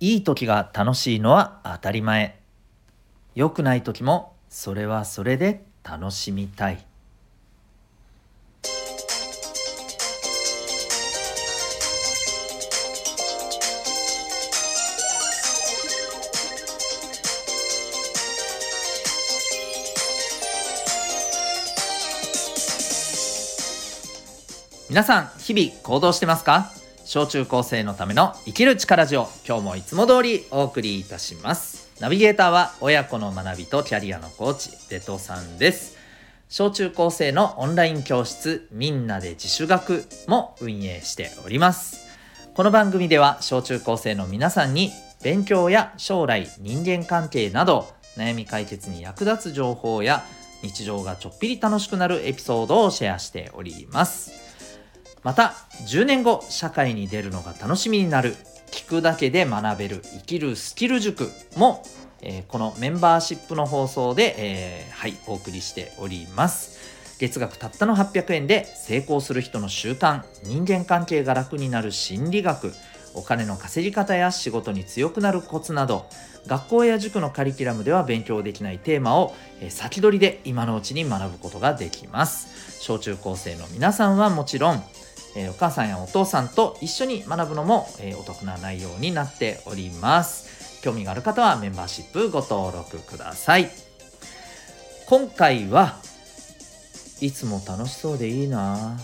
いい時が楽しいのは当たり前。良くない時もそれはそれで楽しみたい。皆さん日々行動してますか？小中高生のための生きる力ジオ。今日もいつも通りお送りいたします。ナビゲーターは親子の学びとキャリアのコーチデトさんです。小中高生のオンライン教室みんなで自主学も運営しております。この番組では小中高生の皆さんに勉強や将来人間関係など悩み解決に役立つ情報や日常がちょっぴり楽しくなるエピソードをシェアしております。また10年後社会に出るのが楽しみになる。聞くだけで学べる。生きるスキル塾も、えー、このメンバーシップの放送で、えー、はいお送りしております。月額たったの800円で成功する人の習慣人間関係が楽になる心理学お金の稼ぎ方や仕事に強くなるコツなど学校や塾のカリキュラムでは勉強できないテーマを先取りで今のうちに学ぶことができます。小中高生の皆さんはもちろんえー、お母さんやお父さんと一緒に学ぶのも、えー、お得な内容になっております。興味がある方はメンバーシップご登録ください。今回はいつも楽しそうでいいな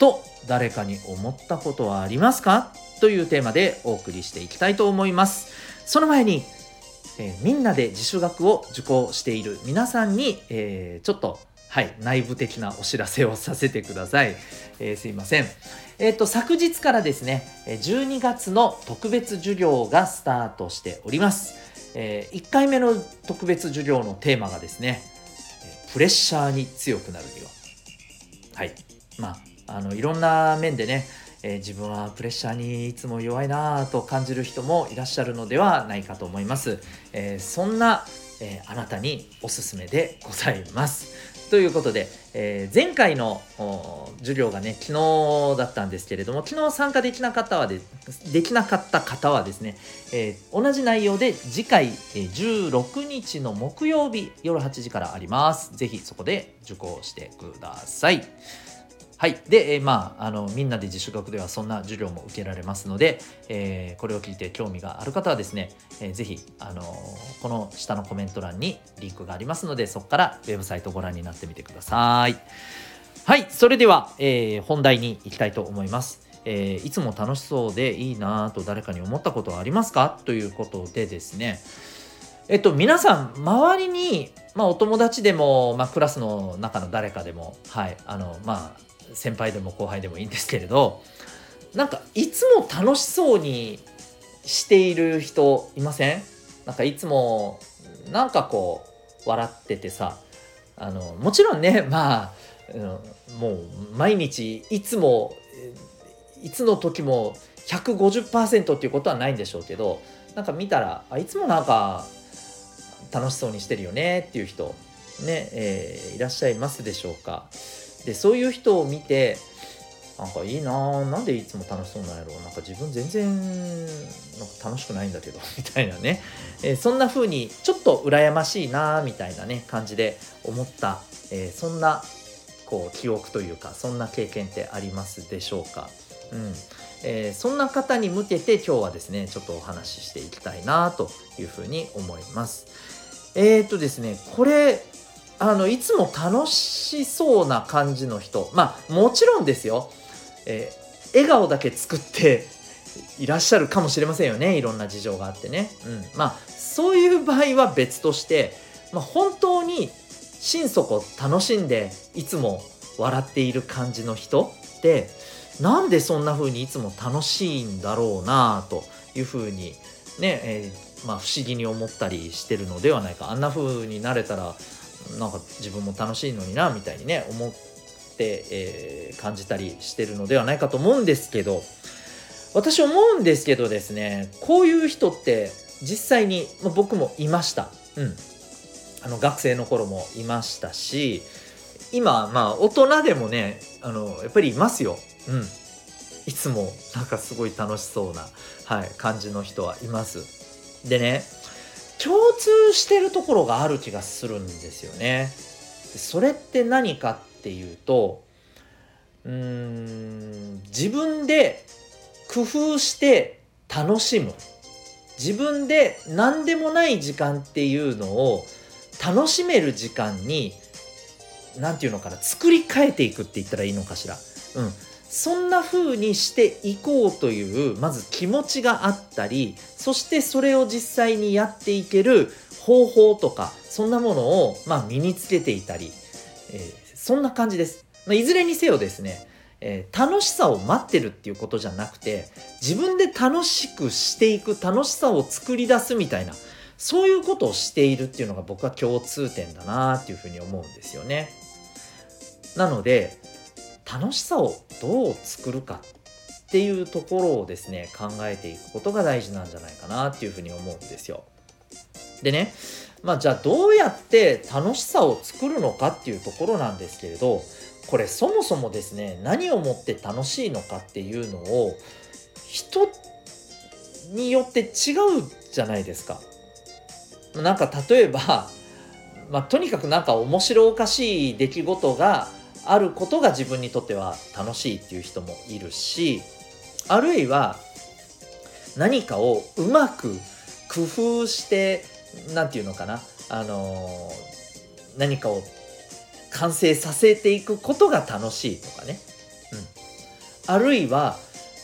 と誰かに思ったことはありますか？というテーマでお送りしていきたいと思います。その前に、えー、みんなで自主学を受講している皆さんに、えー、ちょっとはい、内部的なお知らせをさせてください。えー、すいません。えっ、ー、と、昨日からですね、12月の特別授業がスタートしております。えー、1回目の特別授業のテーマがですね、プレッシャーに強くなるには。はい。まあ、あの、いろんな面でね、え、自分はプレッシャーにいつも弱いなぁと感じる人もいらっしゃるのではないかと思います。え、そんな、え、あなたにおすすめでございます。ということで、えー、前回の授業がね、昨日だったんですけれども、昨日参加できなかったはでできなかった方はですね、えー、同じ内容で次回、えー、16日の木曜日夜8時からあります。ぜひそこで受講してください。はい。で、えー、まあ、あの、みんなで自主学ではそんな授業も受けられますので、えー、これを聞いて興味がある方はですね、えー、ぜひ、あのこの下のコメント欄にリンクがありますので、そこからウェブサイトをご覧になってみてください。はい。それでは、えー、本題に行きたいと思います。えー、いつも楽しそうでいいなと誰かに思ったことはありますか？ということでですね、えっと、皆さん、周りに、まあ、お友達でも、まあ、クラスの中の誰かでも、はい、あの、まあ、先輩でも後輩でもいいんですけれどなんかいつも楽しそうにしている人いません？なんかいつもなんかこう笑っててさあのもちろんねまあ、うん、もう毎日いつもいつの時も150%っていうことはないんでしょうけどなんか見たらあいつもなんか楽しそうにしてるよねっていう人ね、えー、いらっしゃいますでしょうか？でそういう人を見てなんかいいななんでいつも楽しそうなんやろうなんか自分全然なんか楽しくないんだけど みたいなね、えー、そんな風にちょっと羨ましいなみたいなね感じで思った、えー、そんなこう記憶というかそんな経験ってありますでしょうか。うんえー、そんな方に向けて今日はですねちょっとお話ししていきたいなというふうに思います。えー、っとですねこれあのいつも楽しそうな感じの人。まあもちろんですよ、えー、笑顔だけ作っていらっしゃるかもしれませんよね。いろんな事情があってね、うん、まあそういう場合は別として、まあ、本当に心底楽しんでいつも笑っている感じの人ってなんでそんな風にいつも楽しいんだろうなという風にね、えー、まあ、不思議に思ったりしてるのではないか。あんな風になれたらなんか自分も楽しいのになみたいにね思って、えー、感じたりしてるのではないかと思うんですけど私思うんですけどですねこういう人って実際に、まあ、僕もいました。うん。あの学生の頃もいましたし今まあ大人でもねあのやっぱりいますよ。うん。いつもなんかすごい楽しそうな、はい、感じの人はいますでね共通してるところがある気がするんですよね。それって何かっていうとうーん自分で工夫して楽しむ。自分で何でもない時間っていうのを楽しめる時間に何て言うのかな作り変えていくって言ったらいいのかしら。うん、そんな風にしていこうというまず気持ちがあったりそしてそれを実際にやっていける方法とかそんなものを、まあ、身につけていたり、えー、そんな感じです。まあ、いずれにせよですねえー、楽しさを待ってるっていうことじゃなくて自分で楽しくしていく楽しさを作り出すみたいなそういうことをしているっていうのが僕は共通点だなっていうふうに思うんですよね。なので楽しさをどう作るかっていうところをですね考えていくことが大事なんじゃないかなっていうふうに思うんですよ。でねまあじゃあどうやって楽しさを作るのかっていうところなんですけれどこれそもそもですね何をもって楽しいのかっていうのを人によって違うじゃないですか。なんか例えば、まあ、とにかくなんか面白おかしい出来事があることが自分にとっては楽しいっていう人もいるしあるいは何かをうまく工夫して何て言うのかなあのー、何かを完成させていくことが楽しいとかね、うん、あるいは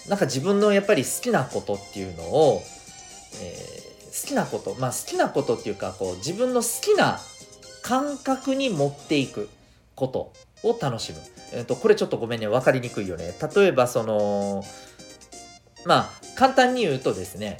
なんか自分のやっぱり好きなことっていうのを、えー、好きなことまあ好きなことっていうかこう自分の好きな感覚に持っていくこと。を楽しむ、えーと、これちょっとごめんね分かりにくいよね例えばそのまあ簡単に言うとですね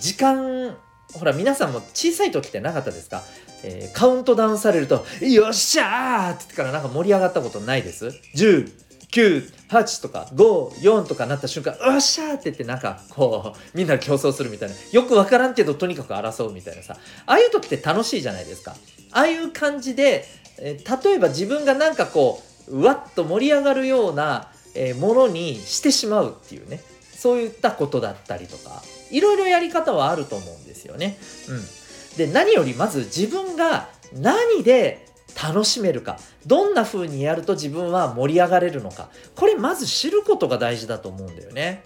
時間ほら皆さんも小さい時ってなかったですか？えー、カウントダウンされると、よっしゃーって言ってからなんか盛り上がったことないです ?10、9、8とか5、4とかなった瞬間、よっしゃーって言ってなんかこう、みんな競争するみたいな。よくわからんけどとにかく争うみたいなさ。ああいう時って楽しいじゃないですか。ああいう感じで、え、例えば自分がなんかこう、うわっと盛り上がるような、え、ものにしてしまうっていうね。そういったことだったりとか、いろいろやり方はあると思うんですよね。うん。で何よりまず自分が何で楽しめるかどんな風にやると自分は盛り上がれるのかこれまず知ることが大事だと思うんだよね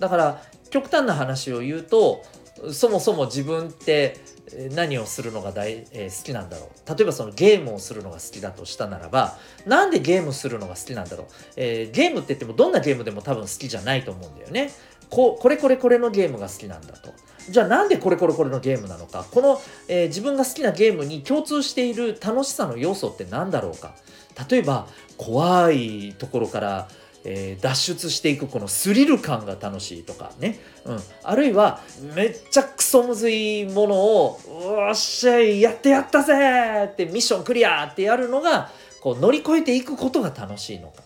だから極端な話を言うとそもそも自分って何をするのが大、えー、好きなんだろう。例えばそのゲームをするのが好きだとしたならばなんでゲームするのが好きなんだろう、えー、ゲームって言ってもどんなゲームでも多分好きじゃないと思うんだよね。ここれこれこれのゲームが好きなんだと。じゃあなんでこれこれこれのゲームなのか。この、えー、自分が好きなゲームに共通している楽しさの要素って何だろうか。例えば怖いところからえー、脱出していくこのスリル感が楽しいとかね、うん、あるいはめっちゃソむずいものを「おっしゃいやってやったぜ!」ってミッションクリアってやるのがこう乗り越えていくことが楽しいのか、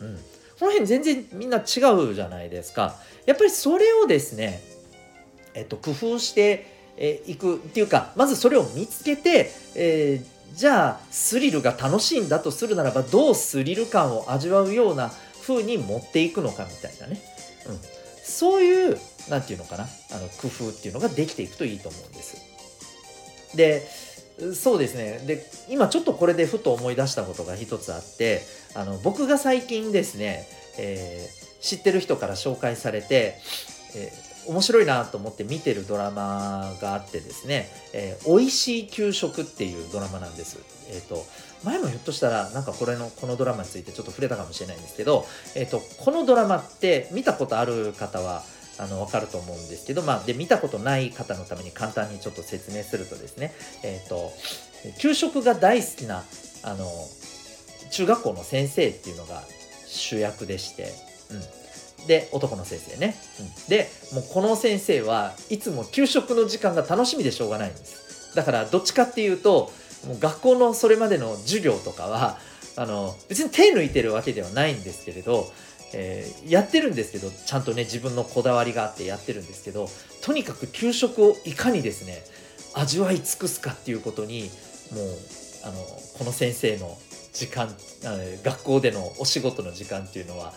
うん、この辺全然みんな違うじゃないですか。やっぱりそれをですねえっと、工夫していくっていうかまずそれを見つけて、えー、じゃあスリルが楽しいんだとするならばどうスリル感を味わうような風に持っていくのかみたいなね、うん、そういう何て言うのかな？あの工夫っていうのができていくといいと思うんです。でそうですねで今ちょっとこれでふと思い出したことが一つあってあの僕が最近ですね、えー、知ってる人から紹介されて、えー面白いなと思って見てるドラマがあってですね「えー、美味しい給食」っていうドラマなんです。え、ー、と前もひょっとしたらなんかこれのこのドラマについてちょっと触れたかもしれないんですけど、えーと、このドラマって見たことある方はあの分かると思うんですけど、まあ、で見たことない方のために簡単にちょっと説明するとですね、えーと、給食が大好きなあの中学校の先生っていうのが主役でして、うん、で男の先生ね、うん、でもうこの先生はいつも給食の時間が楽しみでしょうがないんです。だからどっちかっていうともう学校のそれまでの授業とかはあの別に手抜いてるわけではないんですけれど、えー、やってるんですけどちゃんとね自分のこだわりがあってやってるんですけどとにかく給食をいかにですね味わい尽くすかっていうことにもうあのこの先生の時間学校でのお仕事の時間っていうのは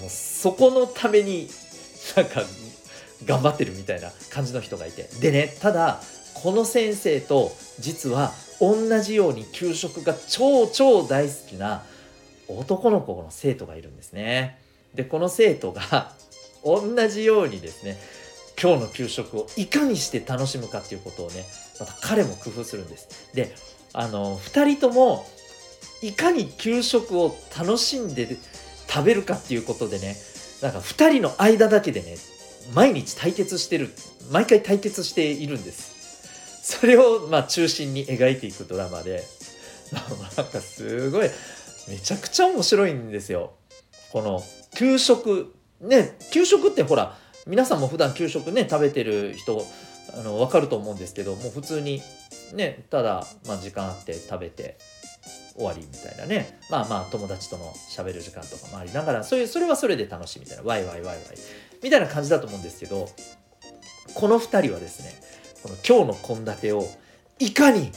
もうそこのためになんか頑張ってるみたいな感じの人がいてでねただこの先生と実は同じように給食が超超大好きな男の子の生徒がいるんですね。でこの生徒が 同じようにですね今日の給食をいかにして楽しむかっていうことをねまた彼も工夫するんです。であの2人ともいかに給食を楽しんで食べるかっていうことでねなんか2人の間だけでね毎日対決してる毎回対決しているんです。それをまあ中心に描いていくドラマで。なんかすごいめちゃくちゃ面白いんですよ。この給食ね給食ってほら皆さんも普段給食ね食べてる人あの分かると思うんですけどもう普通にねただ、まあ、時間あって食べて終わりみたいなね。まあまあ友達とのしゃべる時間とかもありながらそういうそれはそれで楽しいみたいな。ワイワイワイワイ。みたいな感じだと思うんですけどこの2人はですねこの今日の献立をいかに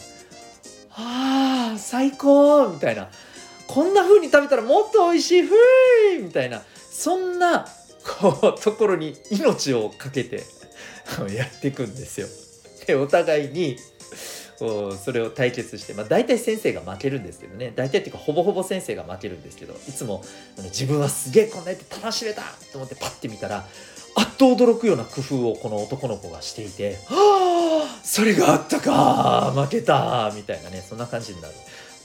「ああ最高!」みたいな。こんな風に食べたらもっと美味しい。ふーみたいな。そんなこうところに命をかけて やっていくんですよ。でお互いにそれを対決して、まあ、大体先生が負けるんですけどね。大体っていうかほぼほぼ先生が負けるんですけどいつも自分はすげえこんなやって楽しめたと思ってパッて見たらあっと驚くような工夫をこの男の子がしていて「はあそれがあったか負けた」みたいなねそんな感じになる。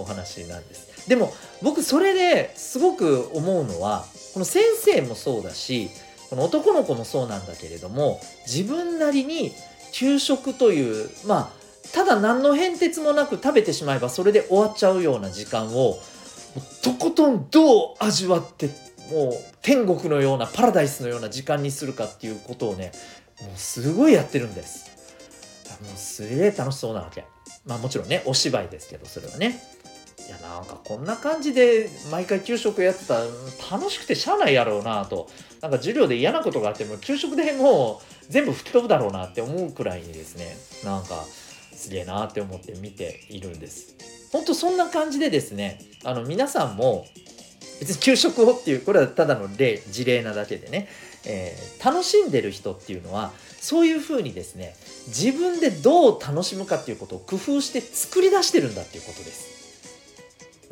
お話なんです。でも僕それですごく思うのはこの先生もそうだしこの男の子もそうなんだけれども自分なりに給食というまあただ何の変哲もなく食べてしまえばそれで終わっちゃうような時間をとことんどう味わってもう天国のようなパラダイスのような時間にするかっていうことをねもうすごいやってるんです。もうすげえ楽しそうなわけ。まあもちろんねお芝居ですけどそれはね。いやなんかこんな感じで毎回給食やってたら楽しくてしゃあないやろうなとなんか授業で嫌なことがあっても給食でもう全部吹き飛ぶだろうなって思うくらいにですねなんかすげえなって思って見ているんです。本当そんな感じでですねあの皆さんも別に給食をっていうこれはただの例事例なだけでね、えー、楽しんでる人っていうのはそういうふうにですね自分でどう楽しむかっていうことを工夫して作り出してるんだっていうことです。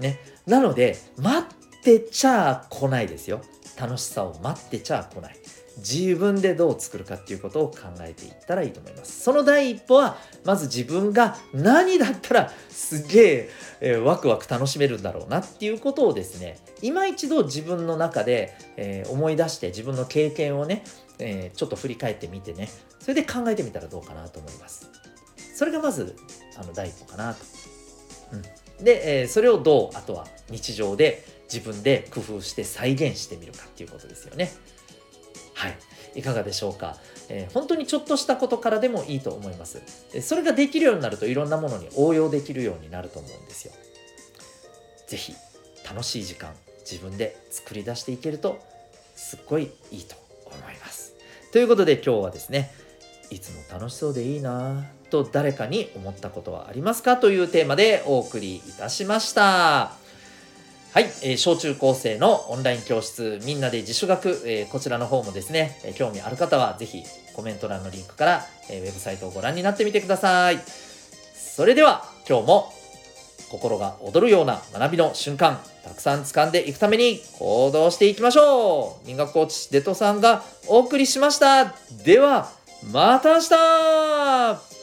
ね、なので待ってちゃ来ないですよ楽しさを待ってちゃ来ない。自分でどう作るかっていうことを考えていったらいいと思います。その第一歩はまず自分が何だったらすげええー、ワクワク楽しめるんだろうなっていうことをですね今一度自分の中で、えー、思い出して自分の経験をね、えー、ちょっと振り返ってみてねそれで考えてみたらどうかなと思います。それがまずあの第一歩かなと。うん、で、えそれをどうあとは日常で自分で工夫して再現してみるかっていうことですよね。はい。いかがでしょうか、えー、本当にちょっとしたことからでもいいと思います。それができるようになるといろんなものに応用できるようになると思うんですよ。是非楽しい時間自分で作り出していけるとすっごいいいと思います。ということで今日はですねいつも楽しそうでいいなと誰かに思ったことはありますかというテーマでお送りいたしました。はい、えー、小中高生のオンライン教室みんなで自主学、えー、こちらの方もですね、えー、興味ある方はぜひコメント欄のリンクから、えー、ウェブサイトをご覧になってみてください。それでは今日も心が躍るような学びの瞬間たくさん掴んでいくために行動していきましょう民学コーチデトさんがお送りしましたではまた明日